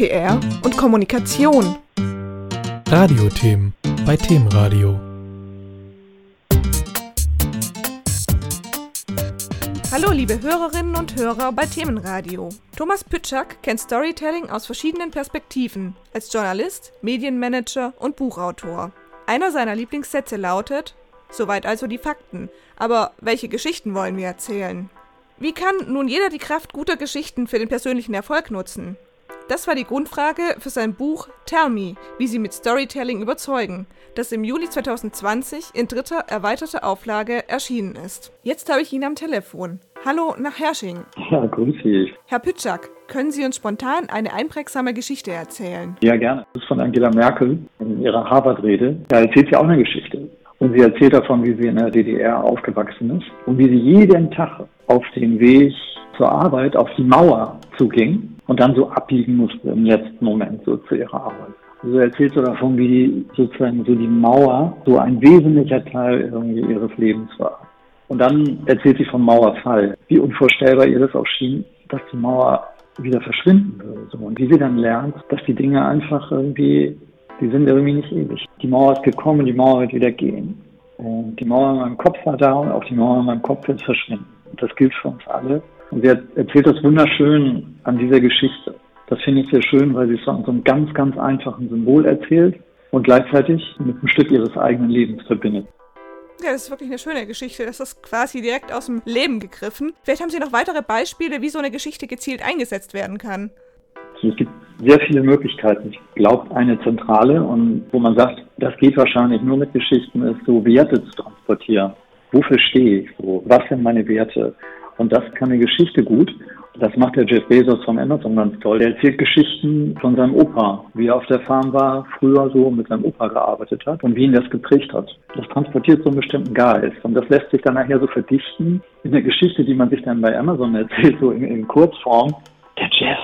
PR und Kommunikation. Radiothemen bei Themenradio. Hallo liebe Hörerinnen und Hörer bei Themenradio. Thomas Pütschak kennt Storytelling aus verschiedenen Perspektiven, als Journalist, Medienmanager und Buchautor. Einer seiner Lieblingssätze lautet, soweit also die Fakten, aber welche Geschichten wollen wir erzählen? Wie kann nun jeder die Kraft guter Geschichten für den persönlichen Erfolg nutzen? Das war die Grundfrage für sein Buch Tell Me, wie Sie mit Storytelling überzeugen, das im Juli 2020 in dritter erweiterter Auflage erschienen ist. Jetzt habe ich ihn am Telefon. Hallo nach Hersching. Ja, grüß Sie. Herr Pütschak, können Sie uns spontan eine einprägsame Geschichte erzählen? Ja, gerne. Das ist von Angela Merkel in ihrer Harvard-Rede. Da erzählt sie auch eine Geschichte. Und sie erzählt davon, wie sie in der DDR aufgewachsen ist und wie sie jeden Tag auf den Weg zur Arbeit auf die Mauer zuging und dann so abbiegen musste im letzten Moment so zu ihrer Arbeit. Also erzählt so davon, wie sozusagen so die Mauer so ein wesentlicher Teil irgendwie ihres Lebens war. Und dann erzählt sie vom Mauerfall, wie unvorstellbar ihr das auch schien, dass die Mauer wieder verschwinden würde. So. Und wie sie dann lernt, dass die Dinge einfach irgendwie die sind irgendwie nicht ewig. Die Mauer ist gekommen, die Mauer wird wieder gehen. Und die Mauer in meinem Kopf war da und auch die Mauer in meinem Kopf wird verschwinden. Und das gilt für uns alle. Und sie erzählt das wunderschön an dieser Geschichte. Das finde ich sehr schön, weil sie es an so einem ganz, ganz einfachen Symbol erzählt und gleichzeitig mit einem Stück ihres eigenen Lebens verbindet. Ja, das ist wirklich eine schöne Geschichte. Das ist quasi direkt aus dem Leben gegriffen. Vielleicht haben Sie noch weitere Beispiele, wie so eine Geschichte gezielt eingesetzt werden kann. Es gibt sehr viele Möglichkeiten. Ich glaube, eine zentrale und wo man sagt, das geht wahrscheinlich nur mit Geschichten, ist so Werte zu transportieren. Wofür stehe ich so? Was sind meine Werte? Und das kann eine Geschichte gut. Das macht der Jeff Bezos von Amazon ganz toll. Der erzählt Geschichten von seinem Opa, wie er auf der Farm war, früher so mit seinem Opa gearbeitet hat und wie ihn das geprägt hat. Das transportiert so einen bestimmten Geist und das lässt sich dann nachher so verdichten in der Geschichte, die man sich dann bei Amazon erzählt, so in, in Kurzform. Der Jeff,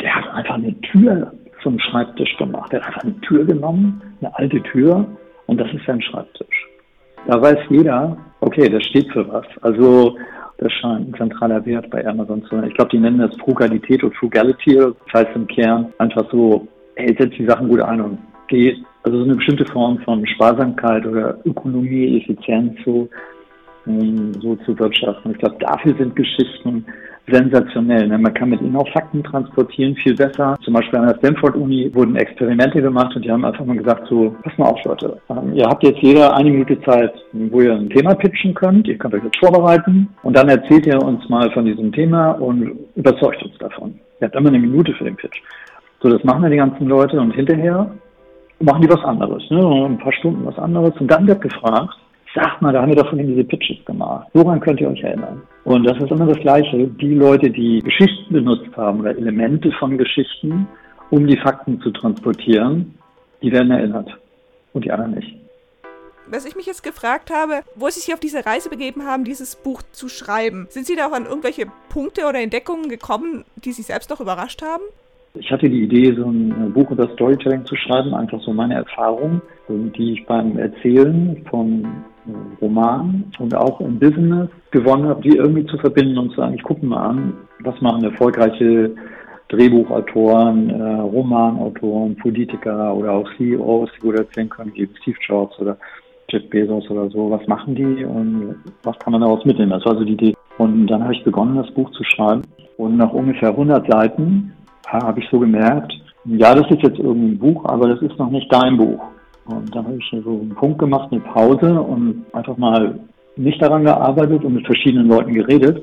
der hat einfach eine Tür zum Schreibtisch gemacht. Der hat einfach eine Tür genommen, eine alte Tür, und das ist sein Schreibtisch. Da weiß jeder, okay, das steht für was. Also das scheint ein zentraler Wert bei Amazon zu sein. Ich glaube, die nennen das Frugalität und Frugality. Das heißt im Kern einfach so, hey, setz die Sachen gut ein und geh. Also so eine bestimmte Form von Sparsamkeit oder Ökonomie, Effizienz so, um, so zu wirtschaften. Ich glaube, dafür sind Geschichten sensationell. Ne? Man kann mit ihnen auch Fakten transportieren, viel besser. Zum Beispiel an der Stanford-Uni wurden Experimente gemacht und die haben einfach mal gesagt, so, pass mal auf, Leute, ähm, ihr habt jetzt jeder eine Minute Zeit, wo ihr ein Thema pitchen könnt. Ihr könnt euch jetzt vorbereiten und dann erzählt ihr uns mal von diesem Thema und überzeugt uns davon. Ihr habt immer eine Minute für den Pitch. So, das machen ja die ganzen Leute und hinterher machen die was anderes, ne? ein paar Stunden was anderes und dann wird gefragt, Sag mal, da haben wir doch von diese Pitches gemacht. Woran könnt ihr euch erinnern? Und das ist immer das Gleiche. Die Leute, die Geschichten benutzt haben oder Elemente von Geschichten, um die Fakten zu transportieren, die werden erinnert. Und die anderen nicht. Was ich mich jetzt gefragt habe, wo Sie sich auf diese Reise begeben haben, dieses Buch zu schreiben, sind Sie da auch an irgendwelche Punkte oder Entdeckungen gekommen, die Sie selbst noch überrascht haben? Ich hatte die Idee, so ein Buch über Storytelling zu schreiben, einfach so meine Erfahrungen, die ich beim Erzählen von Roman und auch im Business gewonnen habe, die irgendwie zu verbinden und zu sagen, ich gucke mal an, was machen erfolgreiche Drehbuchautoren, äh, Romanautoren, Politiker oder auch CEOs, die gut erzählen können, wie Steve Jobs oder Jeff Bezos oder so, was machen die und was kann man daraus mitnehmen? Das war also die Idee. Und dann habe ich begonnen, das Buch zu schreiben. Und nach ungefähr 100 Seiten habe ich so gemerkt, ja, das ist jetzt irgendein Buch, aber das ist noch nicht dein Buch. Und dann habe ich so einen Punkt gemacht, eine Pause und einfach mal nicht daran gearbeitet und mit verschiedenen Leuten geredet.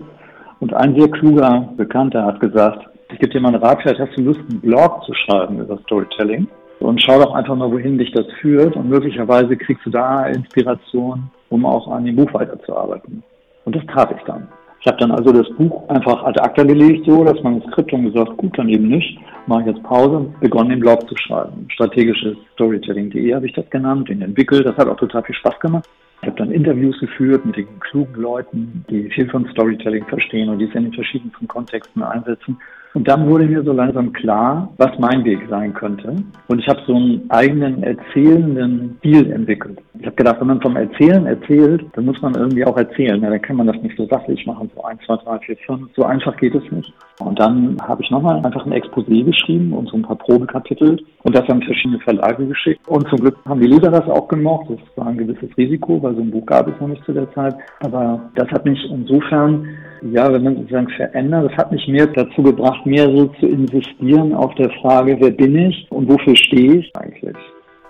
Und ein sehr kluger Bekannter hat gesagt, ich gebe dir mal einen Rat, vielleicht hast du Lust, einen Blog zu schreiben über Storytelling. Und schau doch einfach mal, wohin dich das führt. Und möglicherweise kriegst du da Inspiration, um auch an dem Buch weiterzuarbeiten. Und das tat ich dann. Ich habe dann also das Buch einfach ad acta gelegt, so das Manuskript und gesagt, gut, dann eben nicht. Mache ich jetzt Pause und begonnen den Blog zu schreiben. Strategisches Storytelling.de habe ich das genannt, den entwickelt. Das hat auch total viel Spaß gemacht. Ich habe dann Interviews geführt mit den klugen Leuten, die viel von Storytelling verstehen und die es in den verschiedensten Kontexten einsetzen. Und dann wurde mir so langsam klar, was mein Weg sein könnte. Und ich habe so einen eigenen erzählenden Stil entwickelt. Ich habe gedacht, wenn man vom Erzählen erzählt, dann muss man irgendwie auch erzählen. Ja, dann kann man das nicht so sachlich machen, so 1, 2, 3, 4, 5. So einfach geht es nicht. Und dann habe ich nochmal einfach ein Exposé geschrieben und so ein paar Probekapitel und das an verschiedene Verlage geschickt. Und zum Glück haben die Leser das auch gemocht. Das war ein gewisses Risiko, weil so ein Buch gab es noch nicht zu der Zeit. Aber das hat mich insofern, ja, wenn man sozusagen verändert, das hat mich mehr dazu gebracht, mehr so zu insistieren auf der Frage, wer bin ich und wofür stehe ich eigentlich.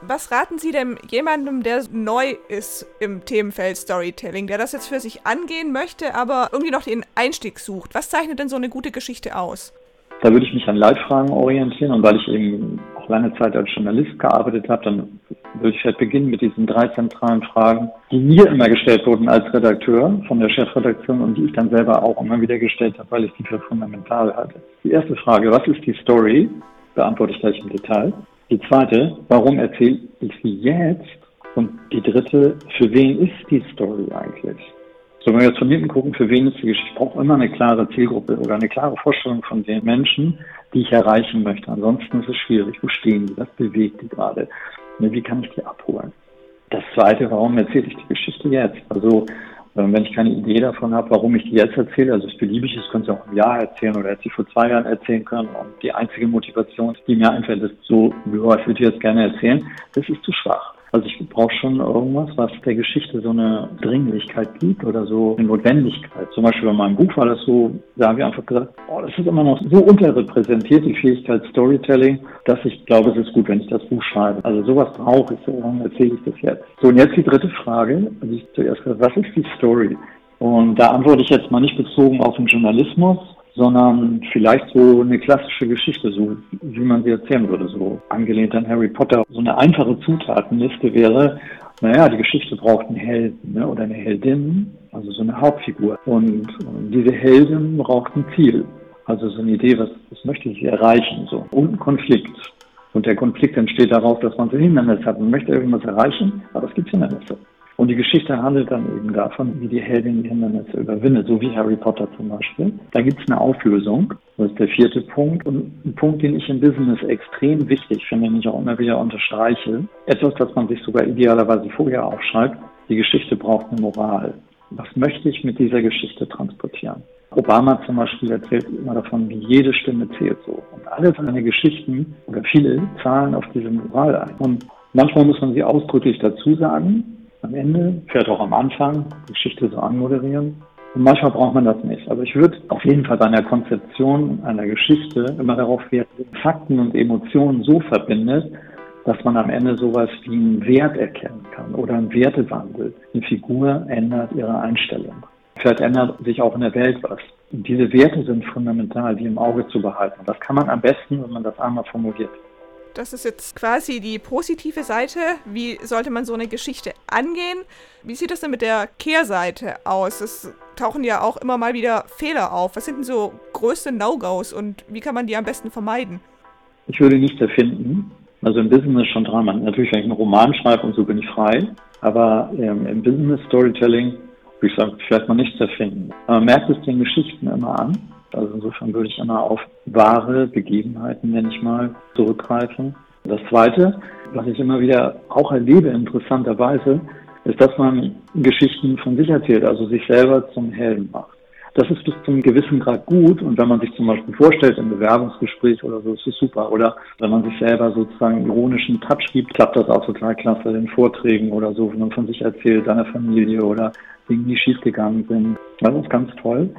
Was raten Sie denn jemandem, der neu ist im Themenfeld Storytelling, der das jetzt für sich angehen möchte, aber irgendwie noch den Einstieg sucht? Was zeichnet denn so eine gute Geschichte aus? Da würde ich mich an Leitfragen orientieren und weil ich eben auch lange Zeit als Journalist gearbeitet habe, dann würde ich halt beginnen mit diesen drei zentralen Fragen, die mir immer gestellt wurden als Redakteur von der Chefredaktion und die ich dann selber auch immer wieder gestellt habe, weil ich die für fundamental halte. Die erste Frage, was ist die Story? Beantworte ich gleich im Detail. Die zweite, warum erzähle ich sie jetzt? Und die dritte, für wen ist die Story eigentlich? So, wenn wir jetzt von hinten gucken, für wen ist die Geschichte? Ich brauche immer eine klare Zielgruppe oder eine klare Vorstellung von den Menschen, die ich erreichen möchte. Ansonsten ist es schwierig. Wo stehen die? Was bewegt die gerade? Wie kann ich die abholen? Das zweite, warum erzähle ich die Geschichte jetzt? Also, wenn ich keine Idee davon habe, warum ich die jetzt erzähle, also es beliebig ist, könnte ich auch im Jahr erzählen oder hätte ich vor zwei Jahren erzählen können und die einzige Motivation, die mir einfällt, ist so, ja, ich würde jetzt gerne erzählen, das ist zu schwach. Also ich brauche schon irgendwas, was der Geschichte so eine Dringlichkeit gibt oder so eine Notwendigkeit. Zum Beispiel bei meinem Buch war das so, da haben wir einfach gesagt, oh, das ist immer noch so unterrepräsentiert, die Fähigkeit Storytelling, dass ich glaube, es ist gut, wenn ich das Buch schreibe. Also sowas brauche ich, so warum erzähle ich das jetzt. So, und jetzt die dritte Frage, also ich zuerst gesagt, was ist die Story? Und da antworte ich jetzt mal nicht bezogen auf den Journalismus, sondern vielleicht so eine klassische Geschichte, so wie man sie erzählen würde, so angelehnt an Harry Potter. So eine einfache Zutatenliste wäre, naja, die Geschichte braucht einen Helden ne, oder eine Heldin, also so eine Hauptfigur. Und, und diese Heldin braucht ein Ziel, also so eine Idee, was, was möchte ich erreichen, so. Und ein Konflikt. Und der Konflikt entsteht daraus, dass man so Hindernisse hat. Man möchte irgendwas erreichen, aber es gibt Hindernisse. Und die Geschichte handelt dann eben davon, wie die Heldin die Hindernisse überwindet, so wie Harry Potter zum Beispiel. Da gibt es eine Auflösung, das ist der vierte Punkt. Und ein Punkt, den ich im Business extrem wichtig finde, den ich auch immer wieder unterstreiche, etwas, das man sich sogar idealerweise vorher aufschreibt, die Geschichte braucht eine Moral. Was möchte ich mit dieser Geschichte transportieren? Obama zum Beispiel erzählt immer davon, wie jede Stimme zählt so. Und alle seine Geschichten oder viele zahlen auf diese Moral ein. Und manchmal muss man sie ausdrücklich dazu sagen, am Ende, vielleicht auch am Anfang, die Geschichte so anmoderieren. Und manchmal braucht man das nicht. Aber ich würde auf jeden Fall bei einer Konzeption einer Geschichte immer darauf Wert Fakten und Emotionen so verbindet, dass man am Ende sowas wie einen Wert erkennen kann oder einen Wertewandel. Eine Figur ändert ihre Einstellung. Vielleicht ändert sich auch in der Welt was. Und diese Werte sind fundamental, die im Auge zu behalten. Das kann man am besten, wenn man das einmal formuliert. Das ist jetzt quasi die positive Seite. Wie sollte man so eine Geschichte angehen? Wie sieht das denn mit der Kehrseite aus? Es tauchen ja auch immer mal wieder Fehler auf. Was sind denn so größte No-Gos und wie kann man die am besten vermeiden? Ich würde nichts erfinden. Also im Business schon dran. Natürlich, wenn ich einen Roman schreibe und so bin ich frei. Aber ähm, im Business Storytelling würde ich sagen, vielleicht mal nichts erfinden. Man merkt es den Geschichten immer an also insofern würde ich immer auf wahre Begebenheiten, nenne ich mal, zurückgreifen. Das Zweite, was ich immer wieder auch erlebe, interessanterweise, ist, dass man Geschichten von sich erzählt, also sich selber zum Helden macht. Das ist bis zu einem gewissen Grad gut und wenn man sich zum Beispiel vorstellt im Bewerbungsgespräch oder so, ist es super. Oder wenn man sich selber sozusagen ironischen Touch gibt, klappt das auch total klasse in Vorträgen oder so, wenn man von sich erzählt, seiner Familie oder Dinge, die schiefgegangen sind. Das ist ganz toll.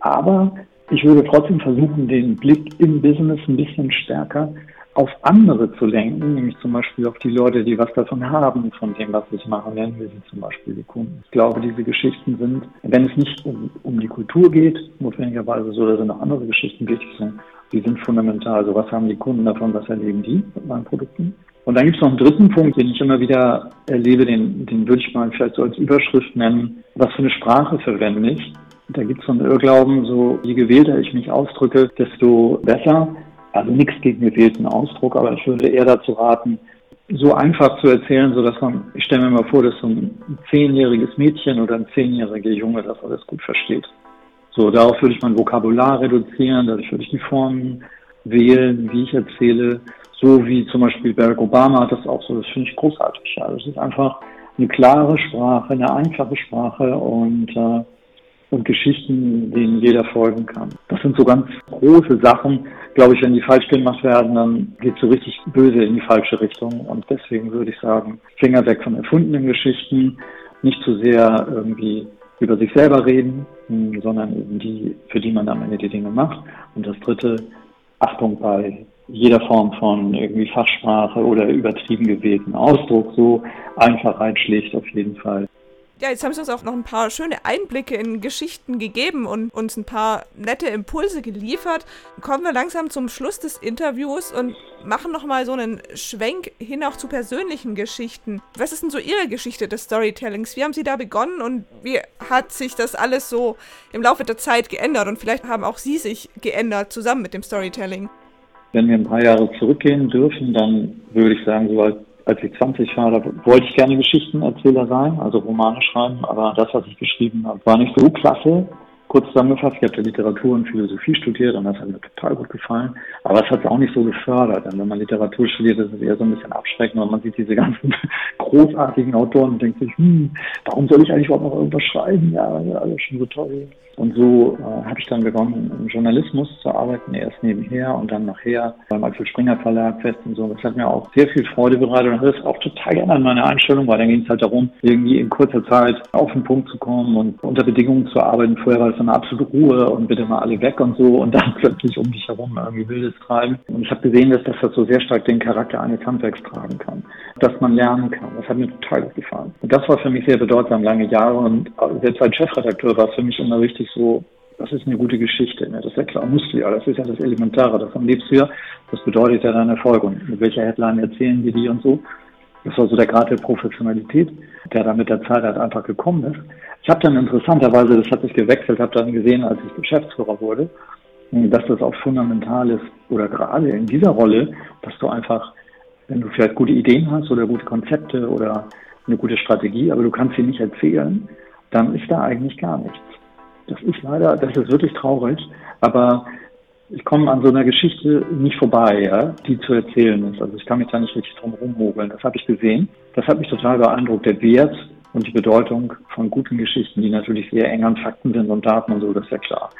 Aber ich würde trotzdem versuchen, den Blick im Business ein bisschen stärker auf andere zu lenken, nämlich zum Beispiel auf die Leute, die was davon haben, von dem, was ich mache, nennen wir sie zum Beispiel die Kunden. Ich glaube, diese Geschichten sind, wenn es nicht um, um die Kultur geht, notwendigerweise so, da sind auch andere Geschichten wichtig, sind, die sind fundamental. Also was haben die Kunden davon, was erleben die mit meinen Produkten? Und dann gibt es noch einen dritten Punkt, den ich immer wieder erlebe, den, den würde ich mal vielleicht so als Überschrift nennen. Was für eine Sprache verwende ich? Da gibt es so einen Irrglauben, so je gewählter ich mich ausdrücke, desto besser. Also nichts gegen gewählten Ausdruck, aber ich würde eher dazu raten, so einfach zu erzählen, so dass man, ich stelle mir mal vor, dass so ein zehnjähriges Mädchen oder ein zehnjähriger Junge das alles gut versteht. So, darauf würde ich mein Vokabular reduzieren, dadurch würde ich die Formen wählen, wie ich erzähle, so wie zum Beispiel Barack Obama hat das auch so, das finde ich großartig. Ja. Das ist einfach eine klare Sprache, eine einfache Sprache und, äh, und Geschichten, denen jeder folgen kann. Das sind so ganz große Sachen. Glaube ich, wenn die falsch gemacht werden, dann geht es so richtig böse in die falsche Richtung. Und deswegen würde ich sagen, Finger weg von erfundenen Geschichten, nicht zu sehr irgendwie über sich selber reden, sondern eben die, für die man am Ende die Dinge macht. Und das dritte, Achtung bei jeder Form von irgendwie Fachsprache oder übertrieben gewählten Ausdruck. So Einfachheit schlägt auf jeden Fall. Ja, jetzt haben Sie uns auch noch ein paar schöne Einblicke in Geschichten gegeben und uns ein paar nette Impulse geliefert. Kommen wir langsam zum Schluss des Interviews und machen nochmal so einen Schwenk hin auch zu persönlichen Geschichten. Was ist denn so Ihre Geschichte des Storytellings? Wie haben Sie da begonnen und wie hat sich das alles so im Laufe der Zeit geändert? Und vielleicht haben auch Sie sich geändert zusammen mit dem Storytelling. Wenn wir ein paar Jahre zurückgehen dürfen, dann würde ich sagen, so als als ich 20 war, da wollte ich gerne Geschichtenerzähler sein, also Romane schreiben, aber das, was ich geschrieben habe, war nicht so klasse. Kurz zusammengefasst, ich habe Literatur und Philosophie studiert und das hat mir total gut gefallen. Aber es hat es auch nicht so gefördert. Denn wenn man Literatur studiert, ist es eher so ein bisschen abschreckend, weil man sieht diese ganzen großartigen Autoren und denkt sich, hm, warum soll ich eigentlich überhaupt noch irgendwas schreiben? Ja, alles schon so toll. Und so äh, habe ich dann begonnen, im Journalismus zu arbeiten, erst nebenher und dann nachher beim Axel Springer Verlag fest und so. Das hat mir auch sehr viel Freude bereitet und hat es auch total geändert meine Einstellung, weil dann ging es halt darum, irgendwie in kurzer Zeit auf den Punkt zu kommen und unter Bedingungen zu arbeiten. Vorher war es eine absolute Ruhe und bitte mal alle weg und so und dann plötzlich um dich herum irgendwie wildes Treiben. Und ich habe gesehen, dass das so sehr stark den Charakter eines Handwerks tragen kann, dass man lernen kann. Das hat mir total gut gefallen. Und das war für mich sehr bedeutsam, lange Jahre und selbst als Chefredakteur war es für mich immer richtig, richtig so, das ist eine gute Geschichte. Ne? Das ist ja klar, musst du ja. Das ist ja das Elementare. Davon lebst du ja. Das bedeutet ja dein Erfolg. Und mit welcher Headline erzählen wir die und so. Das war so der Grad der Professionalität, der da mit der Zeit halt einfach gekommen ist. Ich habe dann interessanterweise, das hat sich gewechselt, habe dann gesehen, als ich Geschäftsführer wurde, dass das auch fundamental ist, oder gerade in dieser Rolle, dass du einfach, wenn du vielleicht gute Ideen hast oder gute Konzepte oder eine gute Strategie, aber du kannst sie nicht erzählen, dann ist da eigentlich gar nichts. Das ist leider, das ist wirklich traurig, aber ich komme an so einer Geschichte nicht vorbei, ja, die zu erzählen ist. Also ich kann mich da nicht richtig drum rummogeln. Das habe ich gesehen. Das hat mich total beeindruckt. Der Wert und die Bedeutung von guten Geschichten, die natürlich sehr eng an Fakten sind und Daten und so, das ist ja klar.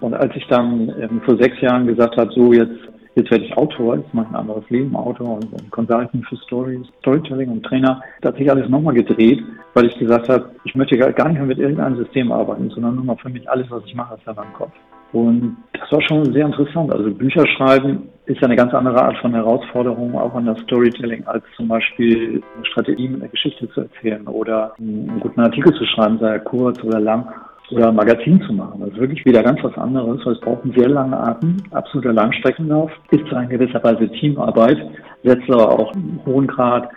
Und als ich dann ähm, vor sechs Jahren gesagt habe, so jetzt Jetzt werde ich Autor, jetzt mache ich ein anderes Leben, Autor und, und Consultant für Stories, Storytelling und Trainer. Da hat sich alles nochmal gedreht, weil ich gesagt habe, ich möchte gar nicht mehr mit irgendeinem System arbeiten, sondern nur mal für mich alles, was ich mache, ist ja mein Kopf. Und das war schon sehr interessant. Also Bücher schreiben ist ja eine ganz andere Art von Herausforderung, auch an das Storytelling, als zum Beispiel eine Strategie mit einer Geschichte zu erzählen oder einen guten Artikel zu schreiben, sei er kurz oder lang oder ein Magazin zu machen. Das ist wirklich wieder ganz was anderes, weil es braucht einen sehr langen Atem, absoluter Langstreckenlauf, ist in gewisser Weise Teamarbeit, setzt aber auch einen hohen Grad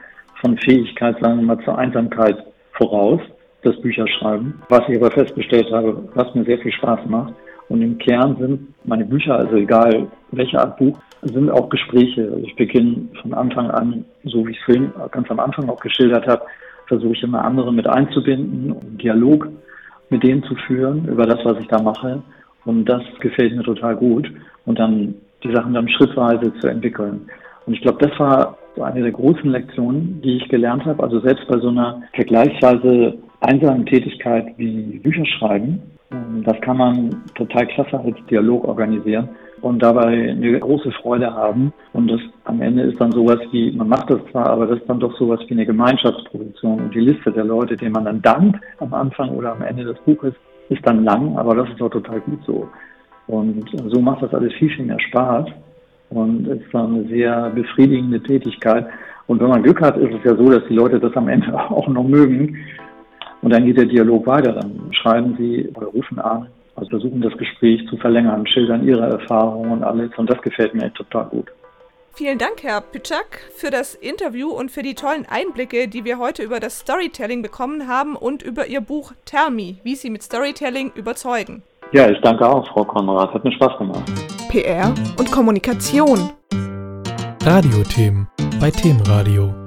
von Fähigkeit, sagen wir mal, zur Einsamkeit voraus, das Bücherschreiben. Was ich aber festgestellt habe, was mir sehr viel Spaß macht. Und im Kern sind meine Bücher, also egal welche Art Buch, sind auch Gespräche. Also ich beginne von Anfang an, so wie ich es vorhin ganz am Anfang auch geschildert habe, versuche ich immer andere mit einzubinden, um Dialog mit denen zu führen über das, was ich da mache. Und das gefällt mir total gut. Und dann die Sachen dann schrittweise zu entwickeln. Und ich glaube, das war so eine der großen Lektionen, die ich gelernt habe. Also selbst bei so einer vergleichsweise einsamen Tätigkeit wie Bücher schreiben, das kann man total klasse als Dialog organisieren und dabei eine große Freude haben. Und das am Ende ist dann sowas wie, man macht das zwar, aber das ist dann doch sowas wie eine Gemeinschaftsproduktion. Und die Liste der Leute, denen man dann dankt am Anfang oder am Ende des Buches, ist dann lang, aber das ist auch total gut so. Und so macht das alles viel, viel mehr Spaß und ist dann eine sehr befriedigende Tätigkeit. Und wenn man Glück hat, ist es ja so, dass die Leute das am Ende auch noch mögen. Und dann geht der Dialog weiter. Dann schreiben sie oder rufen an also versuchen das Gespräch zu verlängern, schildern ihre Erfahrungen und alles. Und das gefällt mir total gut. Vielen Dank, Herr Pitschak, für das Interview und für die tollen Einblicke, die wir heute über das Storytelling bekommen haben und über Ihr Buch Tell Me, wie Sie mit Storytelling überzeugen. Ja, ich danke auch, Frau Konrad. Hat mir Spaß gemacht. PR und Kommunikation. Radiothemen bei Themenradio.